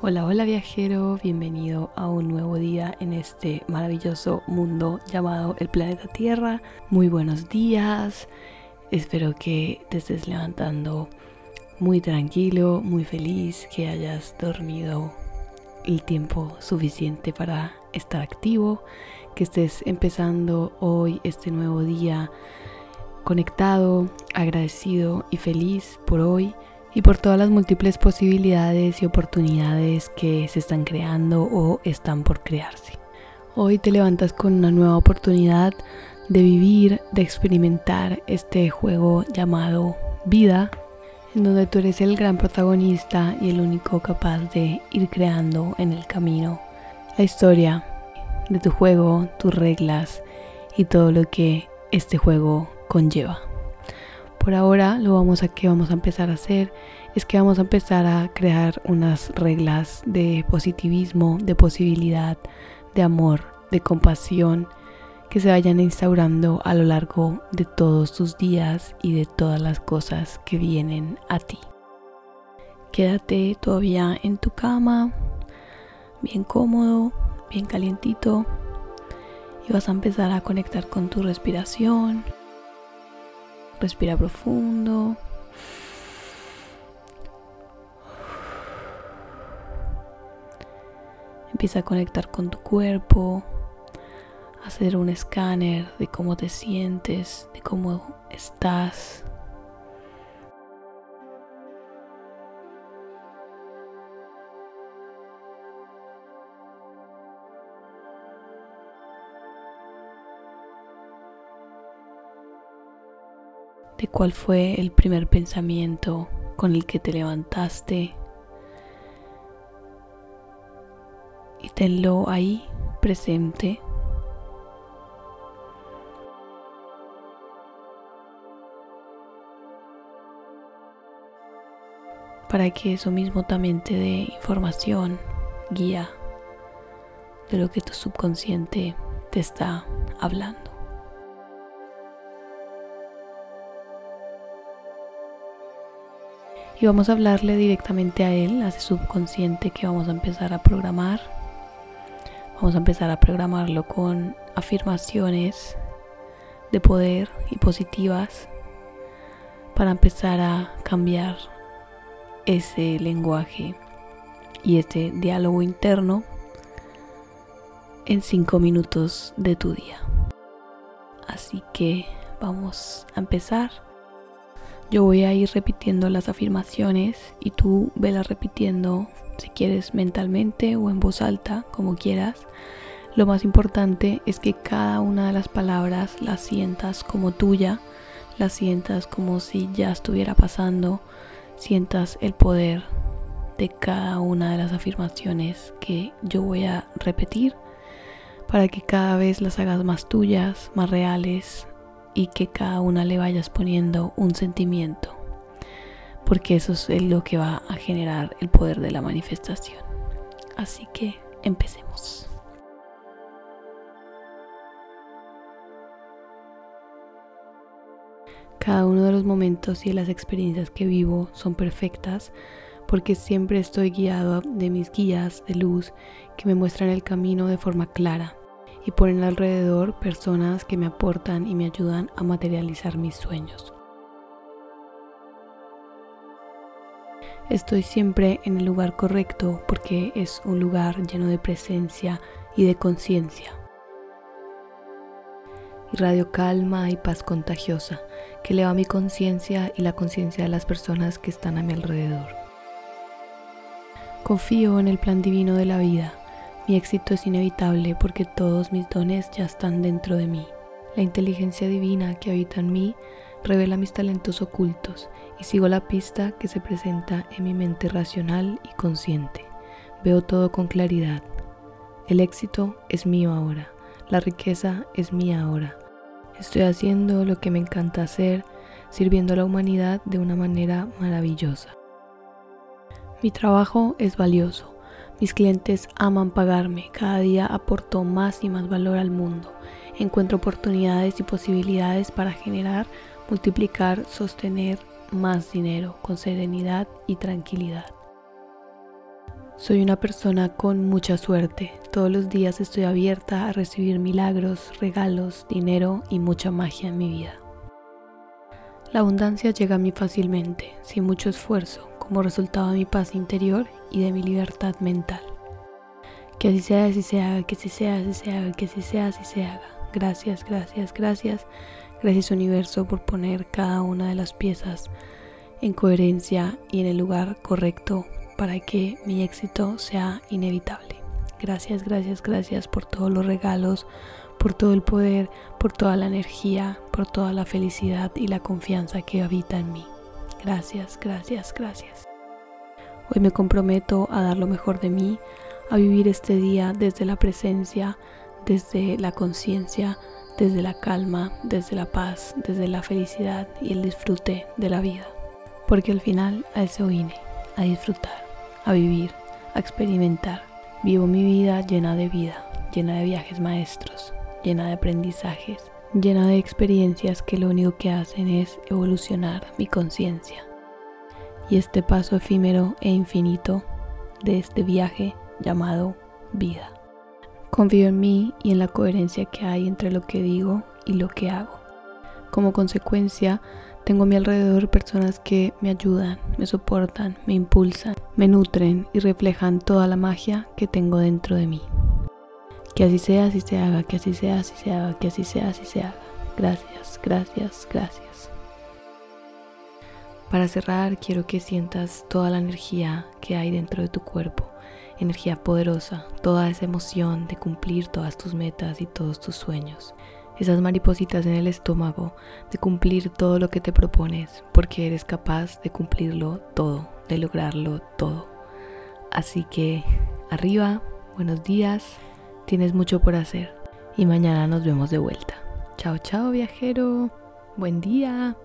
Hola, hola viajero, bienvenido a un nuevo día en este maravilloso mundo llamado el planeta Tierra. Muy buenos días, espero que te estés levantando muy tranquilo, muy feliz, que hayas dormido el tiempo suficiente para estar activo, que estés empezando hoy este nuevo día conectado, agradecido y feliz por hoy y por todas las múltiples posibilidades y oportunidades que se están creando o están por crearse. Hoy te levantas con una nueva oportunidad de vivir, de experimentar este juego llamado vida, en donde tú eres el gran protagonista y el único capaz de ir creando en el camino la historia de tu juego, tus reglas y todo lo que este juego conlleva. Por ahora lo vamos a que vamos a empezar a hacer es que vamos a empezar a crear unas reglas de positivismo, de posibilidad, de amor, de compasión que se vayan instaurando a lo largo de todos tus días y de todas las cosas que vienen a ti. Quédate todavía en tu cama, bien cómodo, bien calientito y vas a empezar a conectar con tu respiración. Respira profundo. Empieza a conectar con tu cuerpo, hacer un escáner de cómo te sientes, de cómo estás. De cuál fue el primer pensamiento con el que te levantaste y tenlo ahí presente. para que eso mismo también te dé información, guía de lo que tu subconsciente te está hablando. Y vamos a hablarle directamente a él, a ese subconsciente que vamos a empezar a programar. Vamos a empezar a programarlo con afirmaciones de poder y positivas para empezar a cambiar ese lenguaje y este diálogo interno en cinco minutos de tu día. Así que vamos a empezar. Yo voy a ir repitiendo las afirmaciones y tú velas repitiendo si quieres mentalmente o en voz alta, como quieras. Lo más importante es que cada una de las palabras las sientas como tuya, las sientas como si ya estuviera pasando, sientas el poder de cada una de las afirmaciones que yo voy a repetir para que cada vez las hagas más tuyas, más reales, y que cada una le vayas poniendo un sentimiento, porque eso es lo que va a generar el poder de la manifestación. Así que empecemos. Cada uno de los momentos y las experiencias que vivo son perfectas porque siempre estoy guiado de mis guías de luz que me muestran el camino de forma clara y ponen alrededor personas que me aportan y me ayudan a materializar mis sueños. Estoy siempre en el lugar correcto porque es un lugar lleno de presencia y de conciencia. Radio calma y paz contagiosa que eleva mi conciencia y la conciencia de las personas que están a mi alrededor. Confío en el plan divino de la vida mi éxito es inevitable porque todos mis dones ya están dentro de mí. La inteligencia divina que habita en mí revela mis talentos ocultos y sigo la pista que se presenta en mi mente racional y consciente. Veo todo con claridad. El éxito es mío ahora. La riqueza es mía ahora. Estoy haciendo lo que me encanta hacer, sirviendo a la humanidad de una manera maravillosa. Mi trabajo es valioso mis clientes aman pagarme, cada día aporto más y más valor al mundo. Encuentro oportunidades y posibilidades para generar, multiplicar, sostener más dinero con serenidad y tranquilidad. Soy una persona con mucha suerte. Todos los días estoy abierta a recibir milagros, regalos, dinero y mucha magia en mi vida. La abundancia llega a mí fácilmente, sin mucho esfuerzo, como resultado de mi paz interior y de mi libertad mental. Que así sea, así se haga, que así sea, así se haga, que así sea, así se haga. Gracias, gracias, gracias. Gracias universo por poner cada una de las piezas en coherencia y en el lugar correcto para que mi éxito sea inevitable. Gracias, gracias, gracias por todos los regalos, por todo el poder, por toda la energía, por toda la felicidad y la confianza que habita en mí. Gracias, gracias, gracias. Hoy me comprometo a dar lo mejor de mí, a vivir este día desde la presencia, desde la conciencia, desde la calma, desde la paz, desde la felicidad y el disfrute de la vida. Porque al final a eso vine, a disfrutar a vivir, a experimentar. Vivo mi vida llena de vida, llena de viajes maestros, llena de aprendizajes, llena de experiencias que lo único que hacen es evolucionar mi conciencia. Y este paso efímero e infinito de este viaje llamado vida. Confío en mí y en la coherencia que hay entre lo que digo y lo que hago. Como consecuencia, tengo a mi alrededor personas que me ayudan, me soportan, me impulsan, me nutren y reflejan toda la magia que tengo dentro de mí. Que así sea, así se haga, que así sea, así se haga, que así sea, así se haga. Gracias, gracias, gracias. Para cerrar, quiero que sientas toda la energía que hay dentro de tu cuerpo, energía poderosa, toda esa emoción de cumplir todas tus metas y todos tus sueños esas maripositas en el estómago de cumplir todo lo que te propones, porque eres capaz de cumplirlo todo, de lograrlo todo. Así que arriba, buenos días, tienes mucho por hacer y mañana nos vemos de vuelta. Chao, chao viajero, buen día.